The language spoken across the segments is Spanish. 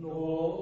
no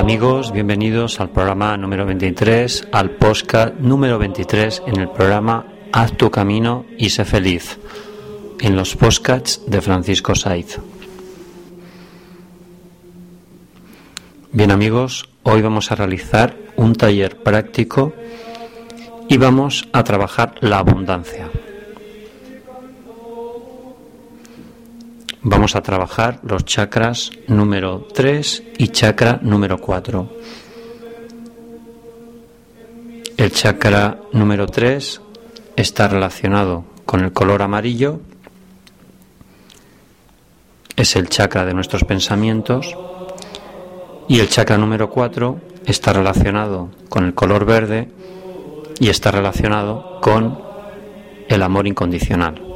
amigos, bienvenidos al programa número 23, al podcast número 23 en el programa Haz tu camino y sé feliz, en los podcasts de Francisco Saiz. Bien amigos, hoy vamos a realizar un taller práctico y vamos a trabajar la abundancia. Vamos a trabajar los chakras número 3 y chakra número 4. El chakra número 3 está relacionado con el color amarillo, es el chakra de nuestros pensamientos, y el chakra número 4 está relacionado con el color verde y está relacionado con el amor incondicional.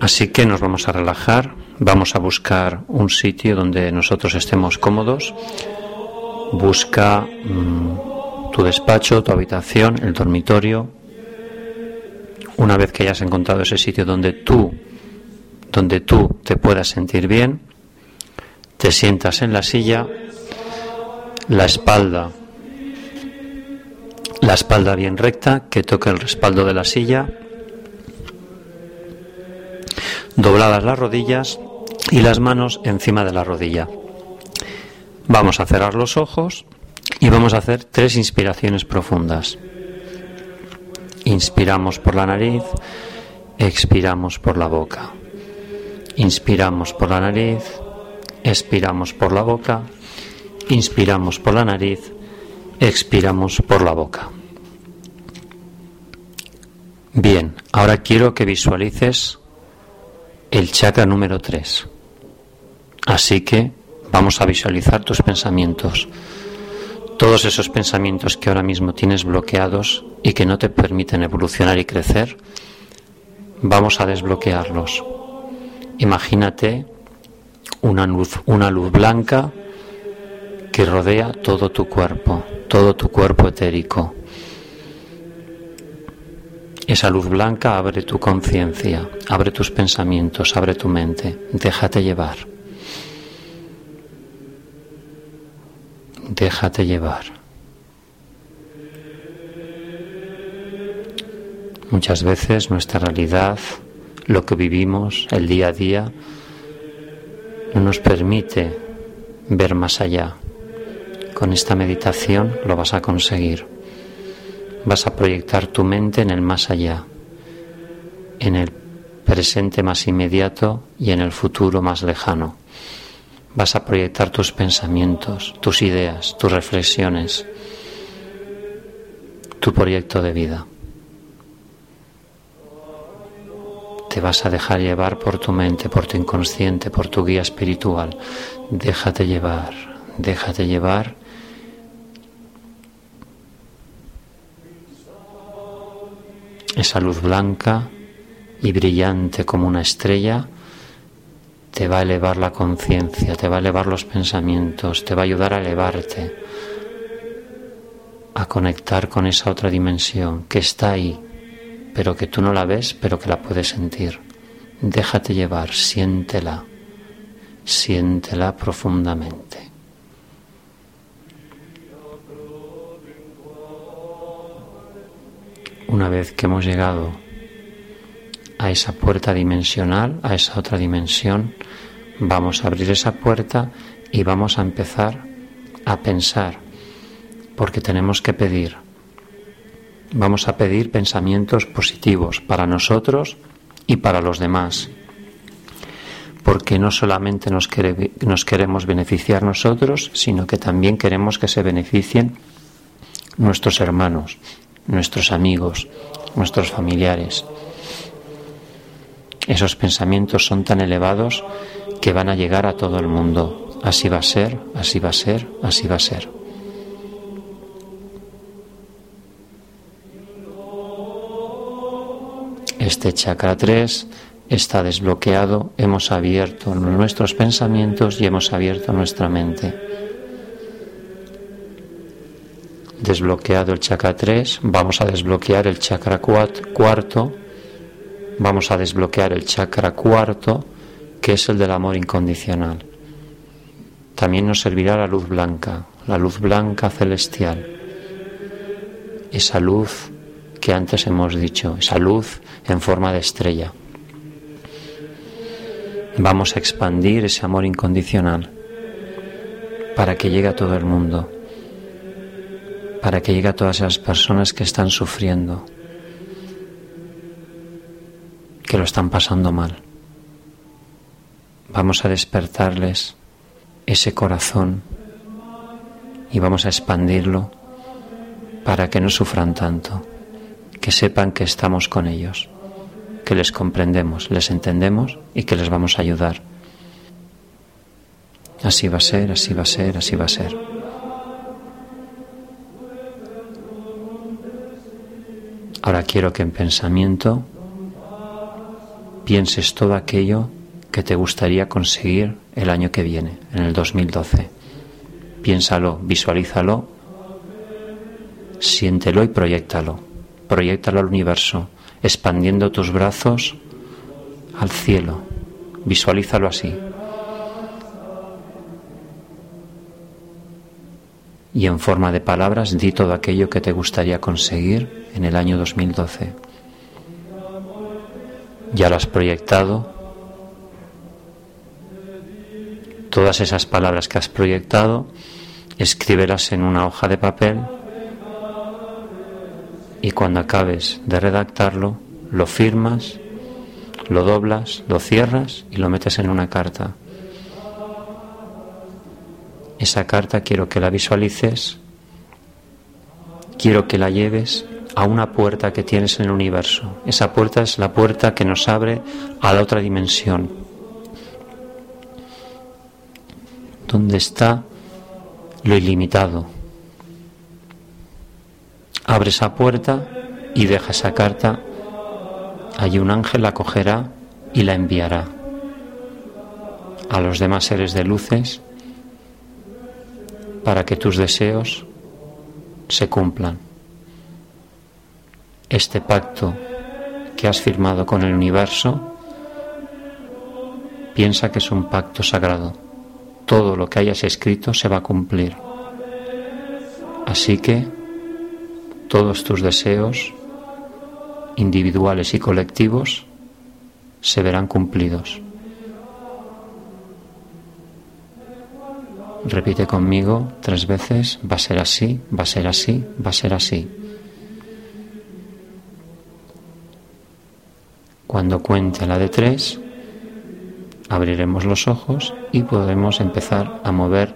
Así que nos vamos a relajar, vamos a buscar un sitio donde nosotros estemos cómodos. Busca mm, tu despacho, tu habitación, el dormitorio. Una vez que hayas encontrado ese sitio donde tú, donde tú te puedas sentir bien, te sientas en la silla, la espalda, la espalda bien recta, que toque el respaldo de la silla dobladas las rodillas y las manos encima de la rodilla. Vamos a cerrar los ojos y vamos a hacer tres inspiraciones profundas. Inspiramos por la nariz, expiramos por la boca. Inspiramos por la nariz, expiramos por la boca, inspiramos por la nariz, expiramos por la boca. Bien, ahora quiero que visualices el chakra número 3. Así que vamos a visualizar tus pensamientos. Todos esos pensamientos que ahora mismo tienes bloqueados y que no te permiten evolucionar y crecer, vamos a desbloquearlos. Imagínate una luz, una luz blanca que rodea todo tu cuerpo, todo tu cuerpo etérico. Esa luz blanca abre tu conciencia, abre tus pensamientos, abre tu mente. Déjate llevar. Déjate llevar. Muchas veces nuestra realidad, lo que vivimos, el día a día, no nos permite ver más allá. Con esta meditación lo vas a conseguir vas a proyectar tu mente en el más allá, en el presente más inmediato y en el futuro más lejano. Vas a proyectar tus pensamientos, tus ideas, tus reflexiones, tu proyecto de vida. Te vas a dejar llevar por tu mente, por tu inconsciente, por tu guía espiritual. Déjate llevar, déjate llevar esa luz blanca y brillante como una estrella te va a elevar la conciencia, te va a elevar los pensamientos, te va a ayudar a elevarte, a conectar con esa otra dimensión que está ahí, pero que tú no la ves, pero que la puedes sentir. Déjate llevar, siéntela, siéntela profundamente. Una vez que hemos llegado a esa puerta dimensional, a esa otra dimensión, vamos a abrir esa puerta y vamos a empezar a pensar, porque tenemos que pedir. Vamos a pedir pensamientos positivos para nosotros y para los demás, porque no solamente nos, queremos beneficiar nosotros, sino que también queremos que se beneficien nuestros hermanos, nuestros amigos, nuestros familiares. Esos pensamientos son tan elevados que van a llegar a todo el mundo. Así va a ser, así va a ser, así va a ser. Este chakra 3 está desbloqueado, hemos abierto nuestros pensamientos y hemos abierto nuestra mente. Desbloqueado el chakra 3, vamos a desbloquear el chakra cuarto vamos a desbloquear el chakra cuarto, que es el del amor incondicional. También nos servirá la luz blanca, la luz blanca celestial. Esa luz que antes hemos dicho, esa luz en forma de estrella. Vamos a expandir ese amor incondicional para que llegue a todo el mundo, para que llegue a todas esas personas que están sufriendo, que lo están pasando mal. Vamos a despertarles ese corazón y vamos a expandirlo para que no sufran tanto, que sepan que estamos con ellos, que les comprendemos, les entendemos y que les vamos a ayudar. Así va a ser, así va a ser, así va a ser. Ahora quiero que en pensamiento pienses todo aquello que te gustaría conseguir el año que viene, en el 2012. Piénsalo, visualízalo, siéntelo y proyectalo. Proyectalo al universo, expandiendo tus brazos al cielo. Visualízalo así. Y en forma de palabras di todo aquello que te gustaría conseguir en el año 2012 ya lo has proyectado. Todas esas palabras que has proyectado, escríbelas en una hoja de papel y cuando acabes de redactarlo, lo firmas, lo doblas, lo cierras y lo metes en una carta. Esa carta quiero que la visualices, quiero que la lleves a una puerta que tienes en el universo. Esa puerta es la puerta que nos abre a la otra dimensión, donde está lo ilimitado. Abre esa puerta y deja esa carta. Allí un ángel la cogerá y la enviará a los demás seres de luces para que tus deseos se cumplan este pacto que has firmado con el universo, piensa que es un pacto sagrado. Todo lo que hayas escrito se va a cumplir. Así que todos tus deseos, individuales y colectivos, se verán cumplidos. Repite conmigo tres veces, va a ser así, va a ser así, va a ser así. Cuando cuente la de tres, abriremos los ojos y podremos empezar a mover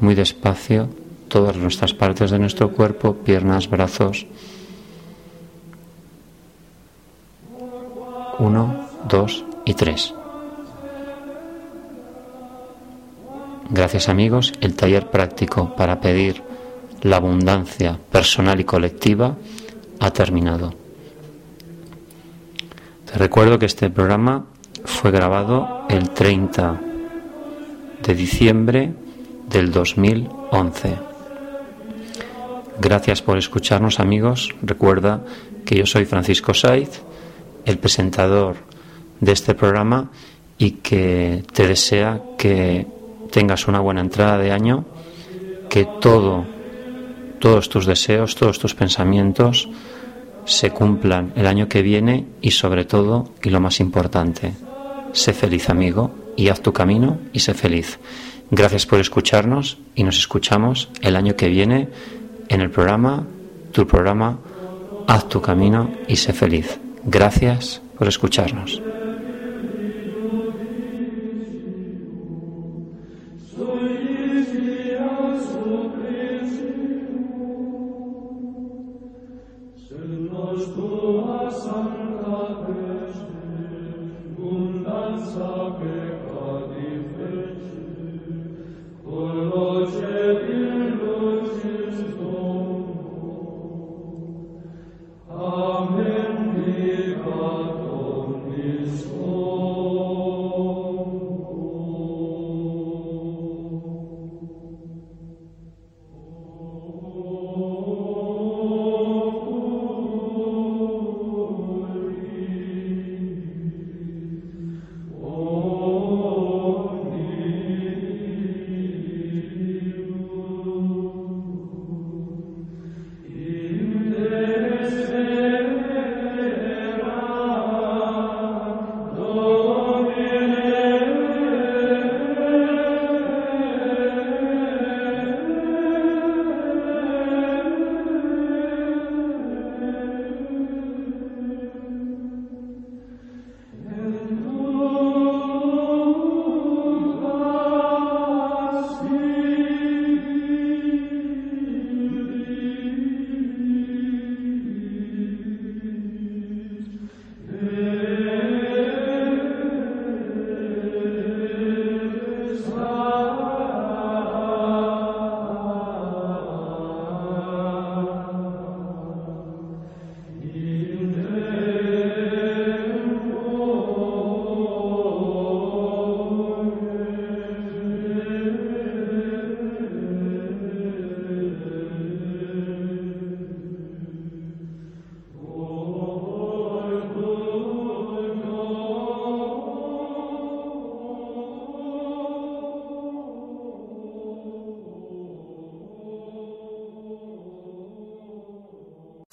muy despacio todas nuestras partes de nuestro cuerpo, piernas, brazos. Uno, dos y tres. Gracias amigos, el taller práctico para pedir la abundancia personal y colectiva ha terminado. Te recuerdo que este programa fue grabado el 30 de diciembre del 2011. Gracias por escucharnos amigos. Recuerda que yo soy Francisco Saiz, el presentador de este programa y que te desea que tengas una buena entrada de año, que todo, todos tus deseos, todos tus pensamientos se cumplan el año que viene y sobre todo, y lo más importante, sé feliz amigo y haz tu camino y sé feliz. Gracias por escucharnos y nos escuchamos el año que viene en el programa, tu programa, haz tu camino y sé feliz. Gracias por escucharnos. Dominus tua sancta peste, abundanza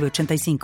906985.